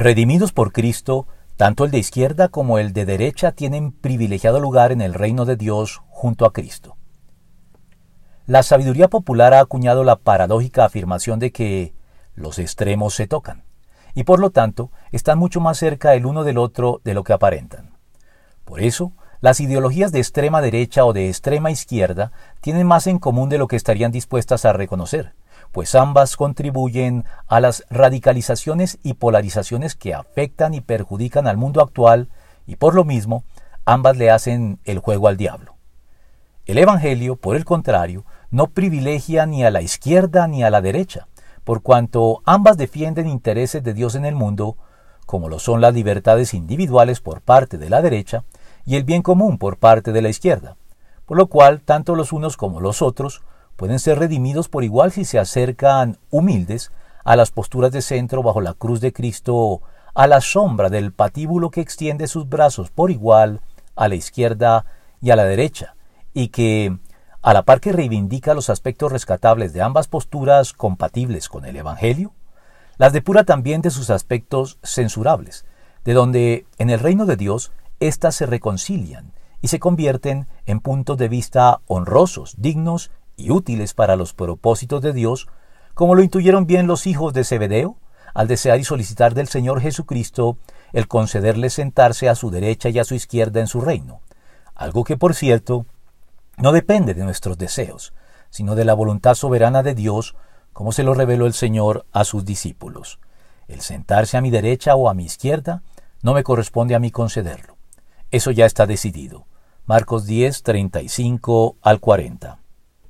Redimidos por Cristo, tanto el de izquierda como el de derecha tienen privilegiado lugar en el reino de Dios junto a Cristo. La sabiduría popular ha acuñado la paradójica afirmación de que los extremos se tocan, y por lo tanto están mucho más cerca el uno del otro de lo que aparentan. Por eso, las ideologías de extrema derecha o de extrema izquierda tienen más en común de lo que estarían dispuestas a reconocer, pues ambas contribuyen a las radicalizaciones y polarizaciones que afectan y perjudican al mundo actual y por lo mismo ambas le hacen el juego al diablo. El Evangelio, por el contrario, no privilegia ni a la izquierda ni a la derecha, por cuanto ambas defienden intereses de Dios en el mundo, como lo son las libertades individuales por parte de la derecha y el bien común por parte de la izquierda, por lo cual tanto los unos como los otros pueden ser redimidos por igual si se acercan humildes a las posturas de centro bajo la cruz de Cristo, a la sombra del patíbulo que extiende sus brazos por igual a la izquierda y a la derecha, y que, a la par que reivindica los aspectos rescatables de ambas posturas compatibles con el Evangelio, las depura también de sus aspectos censurables, de donde en el reino de Dios éstas se reconcilian y se convierten en puntos de vista honrosos, dignos y útiles para los propósitos de Dios, como lo intuyeron bien los hijos de Zebedeo, al desear y solicitar del Señor Jesucristo el concederles sentarse a su derecha y a su izquierda en su reino, algo que, por cierto, no depende de nuestros deseos, sino de la voluntad soberana de Dios, como se lo reveló el Señor a sus discípulos. El sentarse a mi derecha o a mi izquierda no me corresponde a mí concederlo. Eso ya está decidido. Marcos 10, 35 al 40.